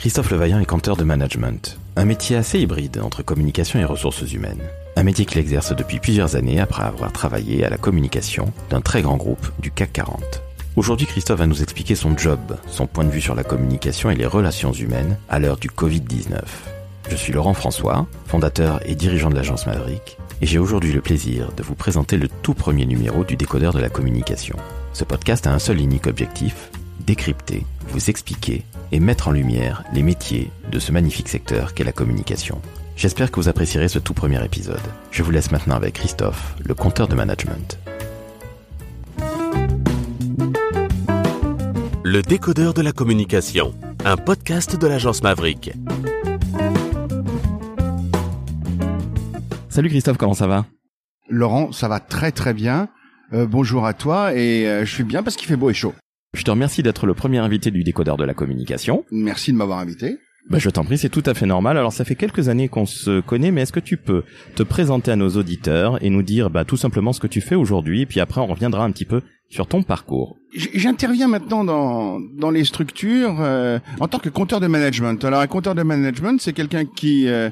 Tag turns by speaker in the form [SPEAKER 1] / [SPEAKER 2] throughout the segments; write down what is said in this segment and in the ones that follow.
[SPEAKER 1] Christophe Levaillant est compteur de management, un métier assez hybride entre communication et ressources humaines. Un métier qu'il exerce depuis plusieurs années après avoir travaillé à la communication d'un très grand groupe du CAC 40. Aujourd'hui, Christophe va nous expliquer son job, son point de vue sur la communication et les relations humaines à l'heure du Covid-19. Je suis Laurent François, fondateur et dirigeant de l'agence Maverick, et j'ai aujourd'hui le plaisir de vous présenter le tout premier numéro du décodeur de la communication. Ce podcast a un seul unique objectif, décrypter, vous expliquer et mettre en lumière les métiers de ce magnifique secteur qu'est la communication. J'espère que vous apprécierez ce tout premier épisode. Je vous laisse maintenant avec Christophe, le compteur de management.
[SPEAKER 2] Le décodeur de la communication, un podcast de l'agence Maverick.
[SPEAKER 1] Salut Christophe, comment ça va?
[SPEAKER 3] Laurent, ça va très très bien. Euh, bonjour à toi et euh, je suis bien parce qu'il fait beau et chaud.
[SPEAKER 1] Je te remercie d'être le premier invité du décodeur de la communication.
[SPEAKER 3] Merci de m'avoir invité.
[SPEAKER 1] Bah, je t'en prie, c'est tout à fait normal. Alors ça fait quelques années qu'on se connaît, mais est-ce que tu peux te présenter à nos auditeurs et nous dire bah, tout simplement ce que tu fais aujourd'hui, et puis après on reviendra un petit peu sur ton parcours.
[SPEAKER 3] J'interviens maintenant dans, dans les structures euh, en tant que compteur de management. Alors un compteur de management, c'est quelqu'un qui euh,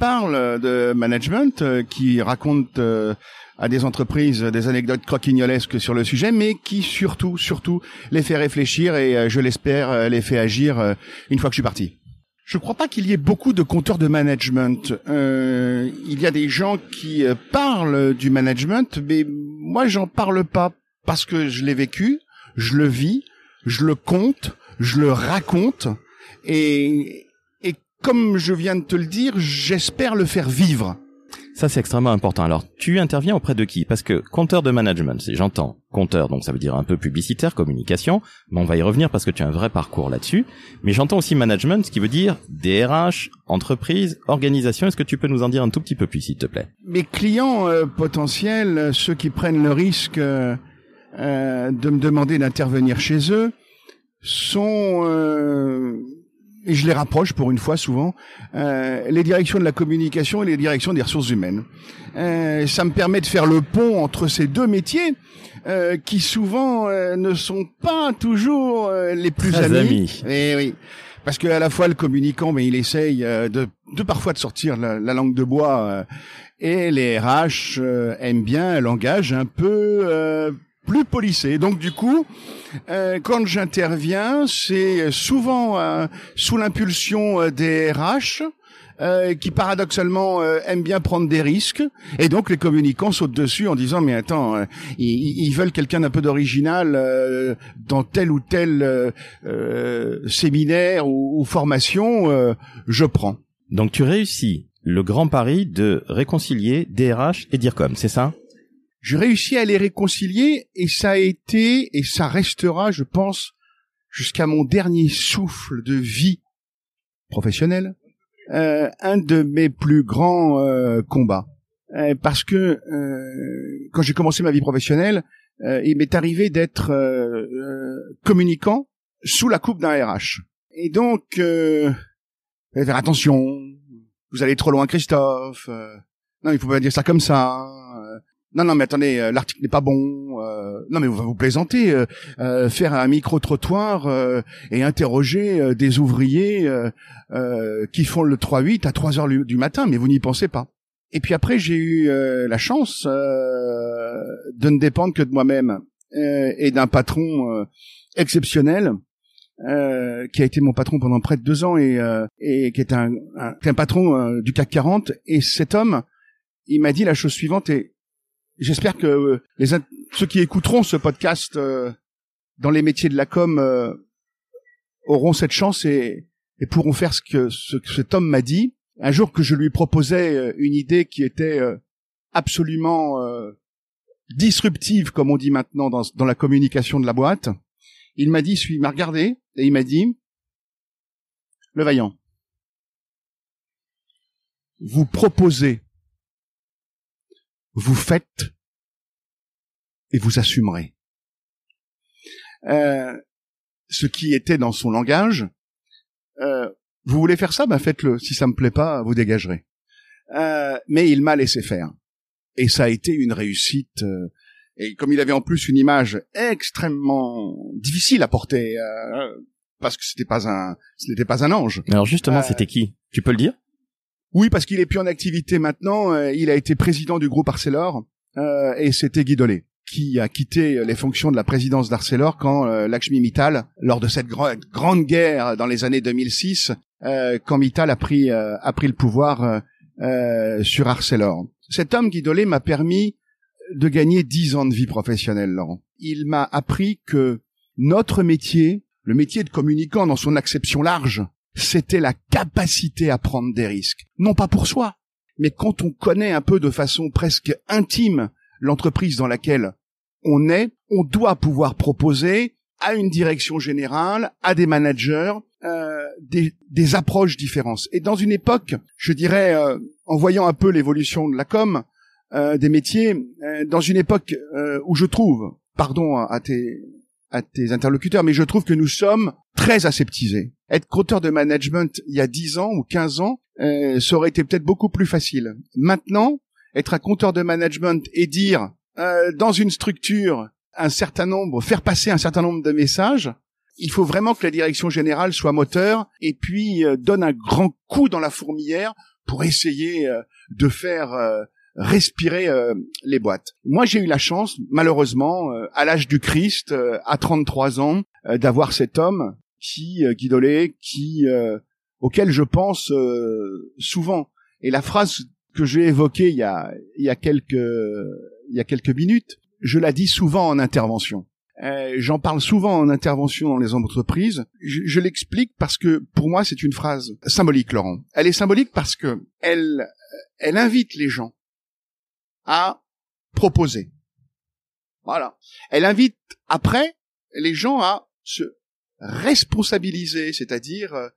[SPEAKER 3] parle de management, qui raconte à des entreprises des anecdotes croquignolesques sur le sujet, mais qui surtout, surtout les fait réfléchir et je l'espère les fait agir une fois que je suis parti. Je ne crois pas qu'il y ait beaucoup de compteurs de management. Euh, il y a des gens qui euh, parlent du management, mais moi j'en parle pas parce que je l'ai vécu, je le vis, je le compte, je le raconte, et comme je viens de te le dire, j'espère le faire vivre.
[SPEAKER 1] Ça, c'est extrêmement important. Alors, tu interviens auprès de qui? Parce que compteur de management, j'entends compteur, donc ça veut dire un peu publicitaire, communication, mais on va y revenir parce que tu as un vrai parcours là-dessus. Mais j'entends aussi management, ce qui veut dire DRH, entreprise, organisation. Est-ce que tu peux nous en dire un tout petit peu plus, s'il te plaît?
[SPEAKER 3] Mes clients euh, potentiels, ceux qui prennent le risque euh, euh de me demander d'intervenir chez eux, sont euh, et je les rapproche pour une fois souvent, euh, les directions de la communication et les directions des ressources humaines. Euh, ça me permet de faire le pont entre ces deux métiers euh, qui souvent euh, ne sont pas toujours euh, les plus
[SPEAKER 1] Très
[SPEAKER 3] amis.
[SPEAKER 1] amis.
[SPEAKER 3] Eh oui. Parce que à la fois le communicant, mais il essaye euh, de, de parfois de sortir la, la langue de bois, et les RH aiment bien un langage un peu plus polissé. Donc du coup, euh, quand j'interviens, c'est souvent euh, sous l'impulsion euh, des RH. Euh, qui paradoxalement euh, aiment bien prendre des risques et donc les communicants sautent dessus en disant mais attends euh, ils, ils, veulent quelqu'un d'un peu d'original dans tel ou tel séminaire ou, ou formation je prends
[SPEAKER 1] donc tu réussis le grand pari de réconcilier DRH et DIRCOM c'est ça?
[SPEAKER 3] Je réussis à les réconcilier et ça a été et ça restera, je pense, jusqu'à mon dernier souffle de vie professionnelle, euh, un de mes plus grands euh, combats. Euh, parce que euh, quand j'ai commencé ma vie professionnelle, euh, il m'est arrivé d'être euh, communicant sous la coupe d'un RH. Et donc, euh, faire attention, vous allez trop loin, Christophe. non, il faut pas dire ça comme ça non, non, mais attendez, euh, l'article n'est pas bon. Euh, non, mais vous vous plaisantez. Euh, faire un micro trottoir et interroger des ouvriers qui font le 3-8 à 3 heures du matin, mais vous n'y pensez pas. Et puis après, j'ai eu la chance de ne dépendre que de moi-même et d'un patron exceptionnel. qui a été mon patron pendant près de deux ans et, et qui est un, un patron du CAC 40 et cet homme il m'a dit la chose suivante et J'espère que euh, les ceux qui écouteront ce podcast euh, dans les métiers de la com euh, auront cette chance et, et pourront faire ce que, ce que cet homme m'a dit. Un jour que je lui proposais une idée qui était absolument disruptive, comme on dit maintenant dans, dans la communication de la boîte, il m'a dit, il m'a regardé et il m'a dit, le vaillant, vous proposez vous faites et vous assumerez. Euh, ce qui était dans son langage, euh, vous voulez faire ça, ben faites-le. Si ça me plaît pas, vous dégagerez. Euh, mais il m'a laissé faire, et ça a été une réussite. Euh, et comme il avait en plus une image extrêmement difficile à porter, euh, parce que c'était pas un, ce n'était pas un ange.
[SPEAKER 1] Alors justement,
[SPEAKER 3] Euh,
[SPEAKER 1] c'était qui? Tu peux le dire?
[SPEAKER 3] Oui, parce qu'il est plus en activité maintenant. euh, il a été président du groupe Arcelor euh, et c'était Guy qui a quitté les fonctions de la présidence d'Arcelor quand euh, Lakshmi Mittal, lors de cette grande guerre dans les années 2006, euh, quand Mittal a pris euh, a pris le pouvoir euh, euh, sur Arcelor. Cet homme Guy m'a permis de gagner dix ans de vie professionnelle, Laurent. Il m'a appris que notre métier, le métier de communicant dans son acception large, c'était la capacité à prendre des risques. Non pas pour soi, mais quand on connaît un peu de façon presque intime l'entreprise dans laquelle on est, on doit pouvoir proposer à une direction générale, à des managers, euh, des, des approches différentes. Et dans une époque, je dirais, euh, en voyant un peu l'évolution de la com, euh, des métiers, euh, dans une époque euh, où je trouve, pardon à tes, à tes interlocuteurs, mais je trouve que nous sommes très aseptisés. Être compteur de management il y a 10 ans ou 15 ans, euh, ça aurait été peut-être beaucoup plus facile. Maintenant, être un compteur de management et dire euh, dans une structure un certain nombre, faire passer un certain nombre de messages, il faut vraiment que la direction générale soit moteur et puis euh, donne un grand coup dans la fourmilière pour essayer euh, de faire euh, respirer euh, les boîtes. Moi, j'ai eu la chance, malheureusement, euh, à l'âge du Christ, euh, à 33 ans, euh, d'avoir cet homme qui, euh, Guy Dolé, qui, euh, auquel je pense euh, souvent. Et la phrase que j'ai évoquée il y a, il y a quelques, il y a quelques minutes, je la dis souvent en intervention. Euh, J'en parle souvent en intervention dans les entreprises. Je, je l'explique parce que pour moi c'est une phrase symbolique, Laurent. Elle est symbolique parce que elle, elle invite les gens à proposer. Voilà. Elle invite après les gens à se responsabiliser, c'est-à-dire euh,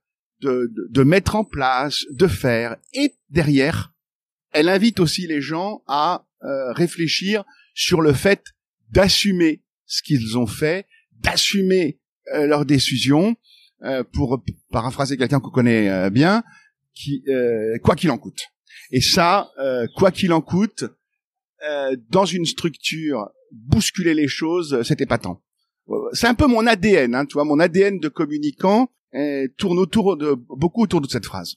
[SPEAKER 3] de, mettre en place, de faire. Et derrière, elle invite aussi les gens à euh, réfléchir sur le fait d'assumer ce qu'ils ont fait, d'assumer euh, leurs décisions, euh, pour paraphraser quelqu'un qu'on connaît euh, bien, qui, quoi qu'il en coûte. Et ça, quoi qu'il en coûte, dans une structure, bousculer les choses, c'était pas tant. C'est un peu mon ADN, hein, tu vois, mon ADN de communicant euh, tourne autour de beaucoup autour de cette phrase.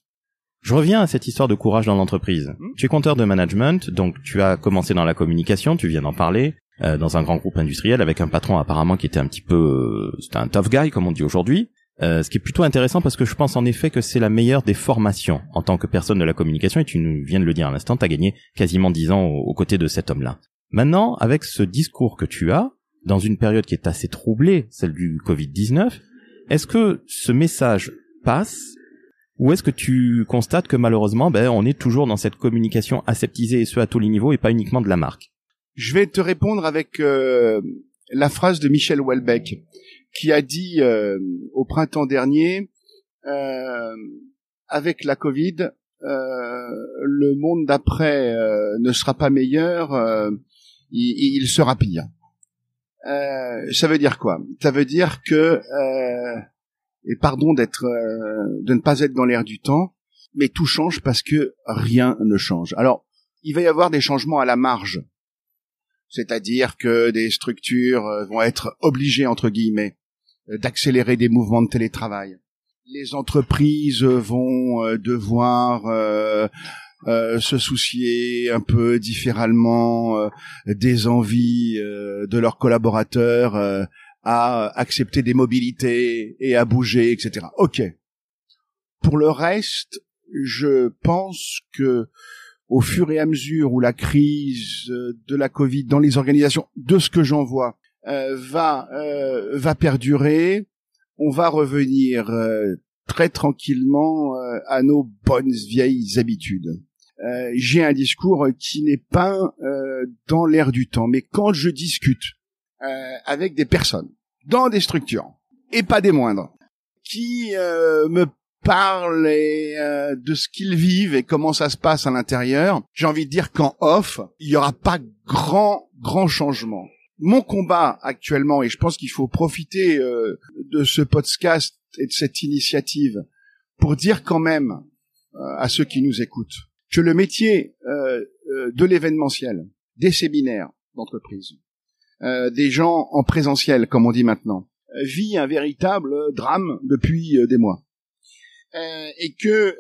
[SPEAKER 1] Je reviens à cette histoire de courage dans l'entreprise.
[SPEAKER 3] Hmm.
[SPEAKER 1] Tu es compteur de management, donc tu as commencé dans la communication, tu viens d'en parler, euh, dans un grand groupe industriel avec un patron apparemment qui était un petit peu, euh, c'était un tough guy comme on dit aujourd'hui. Euh, ce qui est plutôt intéressant parce que je pense en effet que c'est la meilleure des formations en tant que personne de la communication et tu nous viens de le dire à l'instant, tu as gagné quasiment 10 ans aux, aux côtés de cet homme-là. Maintenant, avec ce discours que tu as, dans une période qui est assez troublée, celle du Covid-19, est-ce que ce message passe ou est-ce que tu constates que malheureusement, ben, on est toujours dans cette communication aseptisée et ce à tous les niveaux et pas uniquement de la marque?
[SPEAKER 3] Je vais te répondre avec euh, la phrase de Michel Houellebecq, qui a dit euh, au printemps dernier, euh, avec la Covid, euh, le monde d'après euh, ne sera pas meilleur, euh, il, il sera pire. Euh, ça veut dire quoi? Ça veut dire que, euh, et pardon d'être, euh, de ne pas être dans l'air du temps, mais tout change parce que rien ne change. Alors, il va y avoir des changements à la marge, c'est-à-dire que des structures euh, vont être obligées entre guillemets euh, d'accélérer des mouvements de télétravail. Les entreprises vont devoir euh, se soucier un peu différemment euh, des envies euh, de leurs collaborateurs à accepter des mobilités et à bouger, etc. Ok. Pour le reste, je pense que au fur et à mesure où la crise de la Covid dans les organisations, de ce que j'en vois, va va perdurer, on va revenir très tranquillement à nos bonnes vieilles habitudes. Euh, J'ai un discours qui n'est pas euh, dans l'air du temps, mais quand je discute euh, avec des personnes dans des structures et pas des moindres qui euh, me parlent et, euh, de ce qu'ils vivent et comment ça se passe à l'intérieur, j'ai envie de dire qu'en off, il y aura pas grand grand changement. Mon combat actuellement, et je pense qu'il faut profiter de ce podcast et de cette initiative pour dire quand même à ceux qui nous écoutent que le métier euh, euh, de l'événementiel, des séminaires d'entreprise, euh, des gens en présentiel, comme on dit maintenant, vit un véritable drame depuis des mois. et que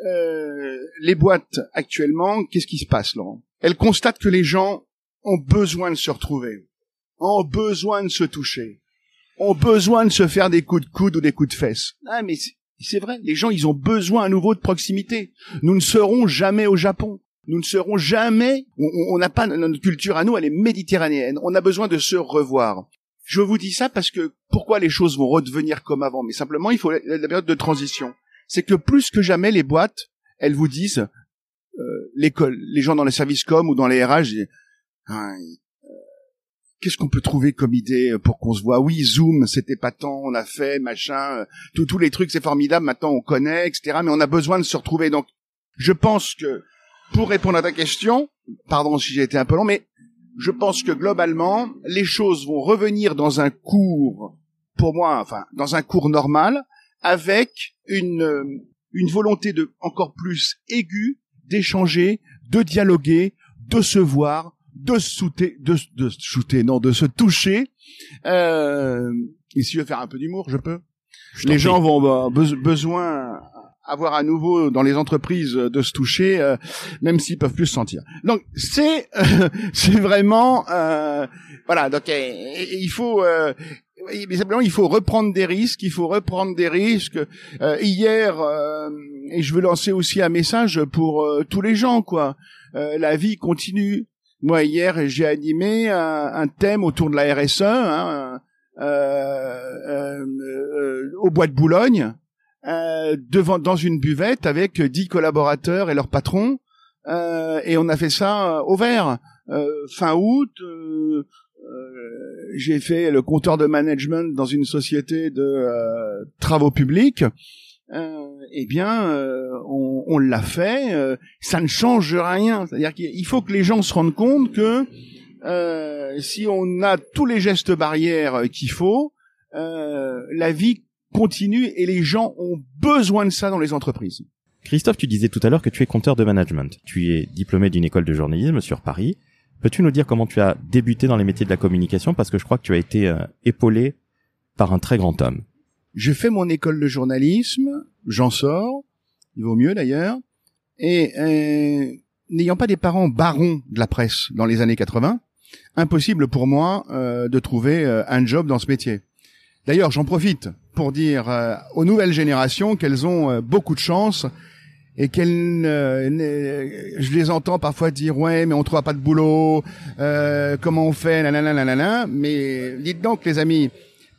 [SPEAKER 3] les boîtes actuellement, qu'est-ce qui se passe, Laurent? Elles constatent que les gens ont besoin de se retrouver, ont besoin de se toucher, ont besoin de se faire des coups de coude ou des coups de fesses. Ah, c'est vrai, les gens, ils ont besoin à nouveau de proximité. Nous ne serons jamais au Japon. Nous ne serons jamais, on n'a pas, notre culture à nous, elle est méditerranéenne. On a besoin de se revoir. Je vous dis ça parce que pourquoi les choses vont redevenir comme avant? Mais simplement, il faut la, période de transition. C'est que plus que jamais, les boîtes, elles vous disent, euh, les gens dans les services com ou dans les RH, qu'est-ce qu'on peut trouver comme idée euh, pour qu'on se voit? Oui, Zoom, c'était pas tant, on a fait, machin, euh, tous les trucs, c'est formidable, maintenant on connaît, etc. Mais on a besoin de se retrouver. Donc, je pense que, pour répondre à ta question, pardon si j'ai été un peu long, mais je pense que globalement, les choses vont revenir dans un cours, pour moi, enfin, dans un cours normal, avec une, euh, une volonté de encore plus aiguë d'échanger, de dialoguer, de se voir, de shooter, de, de shooter, non, de se toucher. Euh, et si je veux faire un peu d'humour, je peux. les gens vont avoir besoin avoir à nouveau dans les entreprises de se toucher, euh, même s'ils peuvent plus se sentir. Donc c'est euh, c'est vraiment euh, voilà. Donc il faut mais simplement il faut reprendre des risques, il faut reprendre des risques. hier, et je veux lancer aussi un message pour tous les gens quoi. la vie continue, moi hier j'ai animé un, thème autour de la RSE hein, euh, euh, euh, au bois de Boulogne, devant dans une buvette avec dix collaborateurs et leurs patrons, et on a fait ça au vert fin août. j'ai fait le compteur de management dans une société de travaux publics eh bien, euh, on, on l'a fait. Euh, ça ne change rien. C'est-à-dire qu'il faut que les gens se rendent compte que euh, si on a tous les gestes barrières qu'il faut, la vie continue et les gens ont besoin de ça dans les entreprises.
[SPEAKER 1] Christophe, tu disais tout à l'heure que tu es compteur de management. Tu es diplômé d'une école de journalisme sur Paris. Peux-tu nous dire comment tu as débuté dans les métiers de la communication? Parce que je crois que tu as été épaulé par un très grand homme.
[SPEAKER 3] Je fais mon école de journalisme, j'en sors, il vaut mieux d'ailleurs, et euh, n'ayant pas des parents barons de la presse dans les années 80, impossible pour moi euh, de trouver euh, un job dans ce métier. D'ailleurs, j'en profite pour dire aux nouvelles générations qu'elles ont beaucoup de chance et qu'elles, je les entends parfois dire ouais, mais on trouve pas de boulot, comment on fait, nanana, mais dites donc les amis,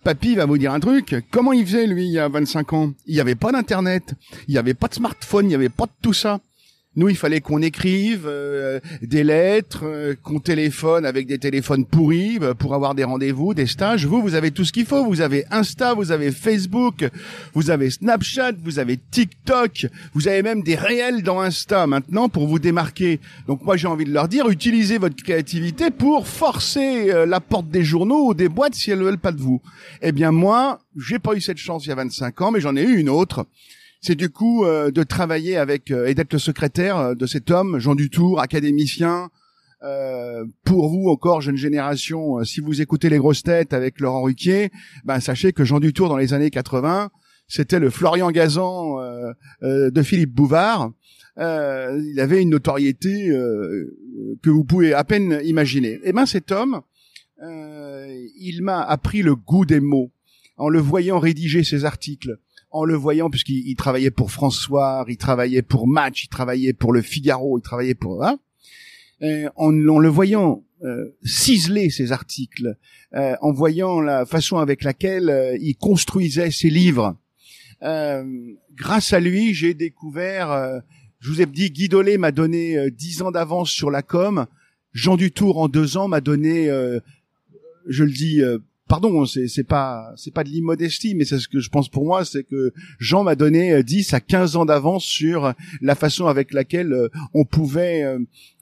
[SPEAKER 3] Papy va vous dire un truc. Comment il faisait, lui, il y a 25 ans? Il n'y avait pas d'Internet, il n'y avait pas de smartphone, il n'y avait pas de tout ça. Nous, il fallait qu'on écrive euh, des lettres, euh, qu'on téléphone avec des téléphones pourris euh, pour avoir des rendez-vous, des stages. Vous, vous avez tout ce qu'il faut. Vous avez Insta, vous avez Facebook, vous avez Snapchat, vous avez TikTok, vous avez même des réels dans Insta maintenant pour vous démarquer. Donc moi, j'ai envie de leur dire, utilisez votre créativité pour forcer la porte des journaux ou des boîtes si elles veulent pas de vous. Eh bien moi, j'ai pas eu cette chance il y a 25 ans, mais j'en ai eu une autre c'est du coup euh, de travailler avec euh, et d'être le secrétaire euh, de cet homme, Jean Dutour, académicien. pour vous encore jeune génération, si vous écoutez les grosses têtes avec Laurent Ruquier, ben sachez que Jean Dutour dans les années 80, c'était le Florian Gazan de Philippe Bouvard. il avait une notoriété que vous pouvez à peine imaginer. Et eh ben cet homme, il m'a appris le goût des mots en le voyant rédiger ses articles en le voyant, puisqu'il travaillait pour François, il travaillait pour Match, il travaillait pour Le Figaro, il travaillait pour... Hein, en, le voyant euh, ciseler ses articles, euh, en voyant la façon avec laquelle euh, il construisait ses livres, grâce à lui, j'ai découvert... je vous ai dit, Guy m'a donné dix ans d'avance sur la com. Jean Dutour, en deux ans, m'a donné, je le dis pardon, c'est c'est pas c'est pas de l'immodestie, mais c'est ce que je pense pour moi, c'est que Jean m'a donné 10 euh, à 15 ans d'avance sur la façon avec laquelle euh, on pouvait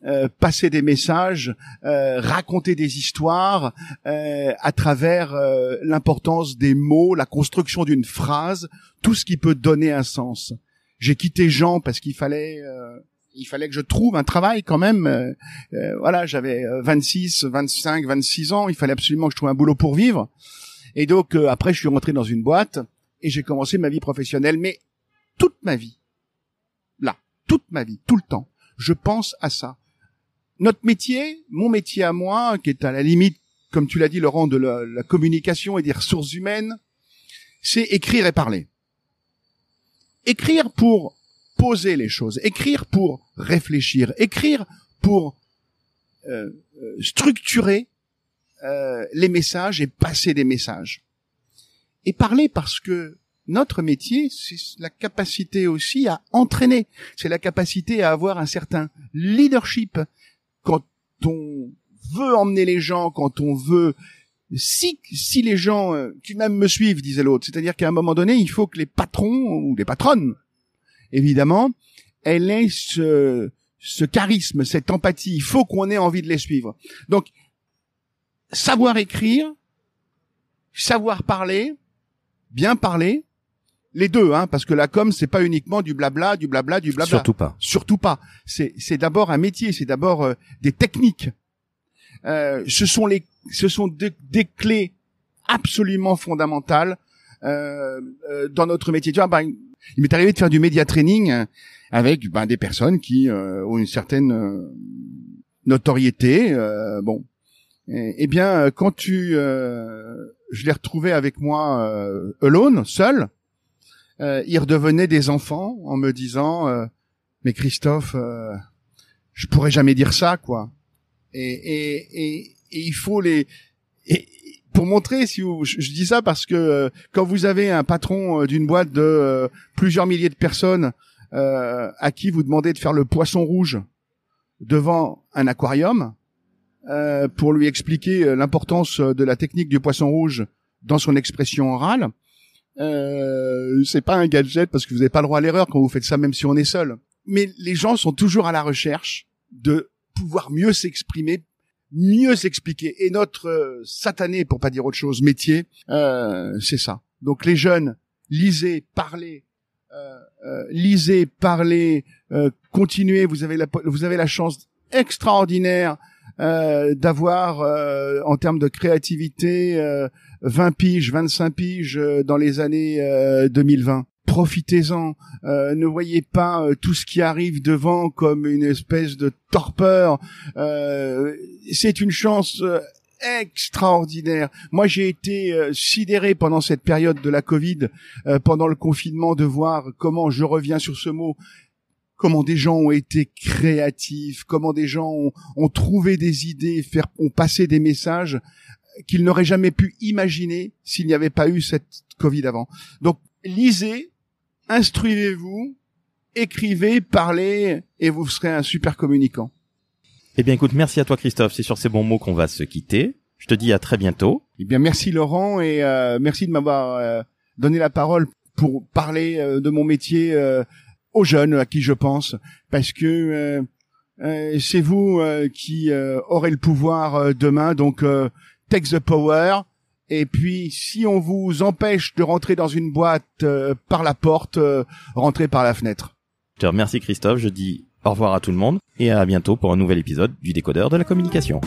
[SPEAKER 3] euh, passer des messages, raconter des histoires à travers l'importance des mots, la construction d'une phrase, tout ce qui peut donner un sens. J'ai quitté Jean parce qu'il fallait il fallait que je trouve un travail quand même. Euh, euh, voilà, j'avais 26, 25, 26 ans. Il fallait absolument que je trouve un boulot pour vivre. Et donc euh, après, je suis rentré dans une boîte et j'ai commencé ma vie professionnelle. Mais toute ma vie, là, toute ma vie, tout le temps, je pense à ça. Notre métier, mon métier à moi, qui est à la limite, comme tu l'as dit, Laurent, de la, la communication et des ressources humaines, c'est écrire et parler. Écrire pour poser les choses, écrire pour réfléchir, écrire pour euh, euh, structurer euh, les messages et passer des messages. Et parler parce que notre métier, c'est la capacité aussi à entraîner, c'est la capacité à avoir un certain leadership quand on veut emmener les gens, quand on veut si si les gens qui même me suivent, disait l'autre, c'est-à-dire qu'à un moment donné, il faut que les patrons ou les patronnes, évidemment, elles aient ce, ce charisme, cette empathie. Il faut qu'on ait envie de les suivre. Donc, savoir écrire, savoir parler, bien parler, les deux, hein, parce que la com, c'est pas uniquement du blabla, du blabla, du blabla.
[SPEAKER 1] Surtout pas.
[SPEAKER 3] Surtout pas. C'est, c'est d'abord un métier, c'est d'abord euh, des techniques. Euh, ce sont les, ce sont des clés absolument fondamentales euh, euh, dans notre métier. Tu vois, ben, il m'est arrivé de faire du média training avec ben, des personnes qui euh, ont une certaine euh, notoriété. Euh, bon, eh bien, quand tu, je l'ai retrouvé avec moi alone, seul, ils redevenaient des enfants en me disant, mais Christophe, je pourrais jamais dire ça, quoi. Et, et, et, et il faut les pour montrer si vous, je, dis ça parce que quand vous avez un patron d'une boîte de plusieurs milliers de personnes euh, à qui vous demandez de faire le poisson rouge devant un aquarium euh, pour lui expliquer euh, l'importance de la technique du poisson rouge dans son expression orale. Euh, c'est pas un gadget parce que vous n'avez pas le droit à l'erreur quand vous faites ça, même si on est seul. Mais les gens sont toujours à la recherche de pouvoir mieux s'exprimer, mieux s'expliquer. Et notre satané, pour pas dire autre chose, métier, euh, c'est ça. Donc les jeunes, lisez, parlez, euh, euh, lisez, parlez, euh, continuez. Vous avez la, vous avez la chance extraordinaire d'avoir, en termes de créativité, 20 piges, 25 piges dans les années 2020 profitez-en. ne voyez pas tout ce qui arrive devant comme une espèce de torpeur. c'est une chance extraordinaire. Moi, j'ai été euh, sidéré pendant cette période de la Covid, euh, pendant le confinement, de voir comment, je reviens sur ce mot, comment des gens ont été créatifs, comment des gens ont, trouvé des idées, faire, ont passé des messages qu'ils n'auraient jamais pu imaginer s'il n'y avait pas eu cette Covid avant. Donc, lisez, instruisez-vous, écrivez, parlez, et vous serez un super communicant.
[SPEAKER 1] Eh bien, écoute, merci à toi, Christophe. C'est sur ces bons mots qu'on va se quitter. Je te dis à très bientôt.
[SPEAKER 3] Eh bien, merci Laurent et euh, merci de m'avoir euh, donné la parole pour parler euh, de mon métier aux jeunes à qui je pense, parce que c'est vous qui aurez le pouvoir demain. Donc, take the power. Et puis, si on vous empêche de rentrer dans une boîte par la porte, rentrez par la fenêtre.
[SPEAKER 1] Je te remercie Christophe. Je dis au revoir à tout le monde et à bientôt pour un nouvel épisode du décodeur de la communication.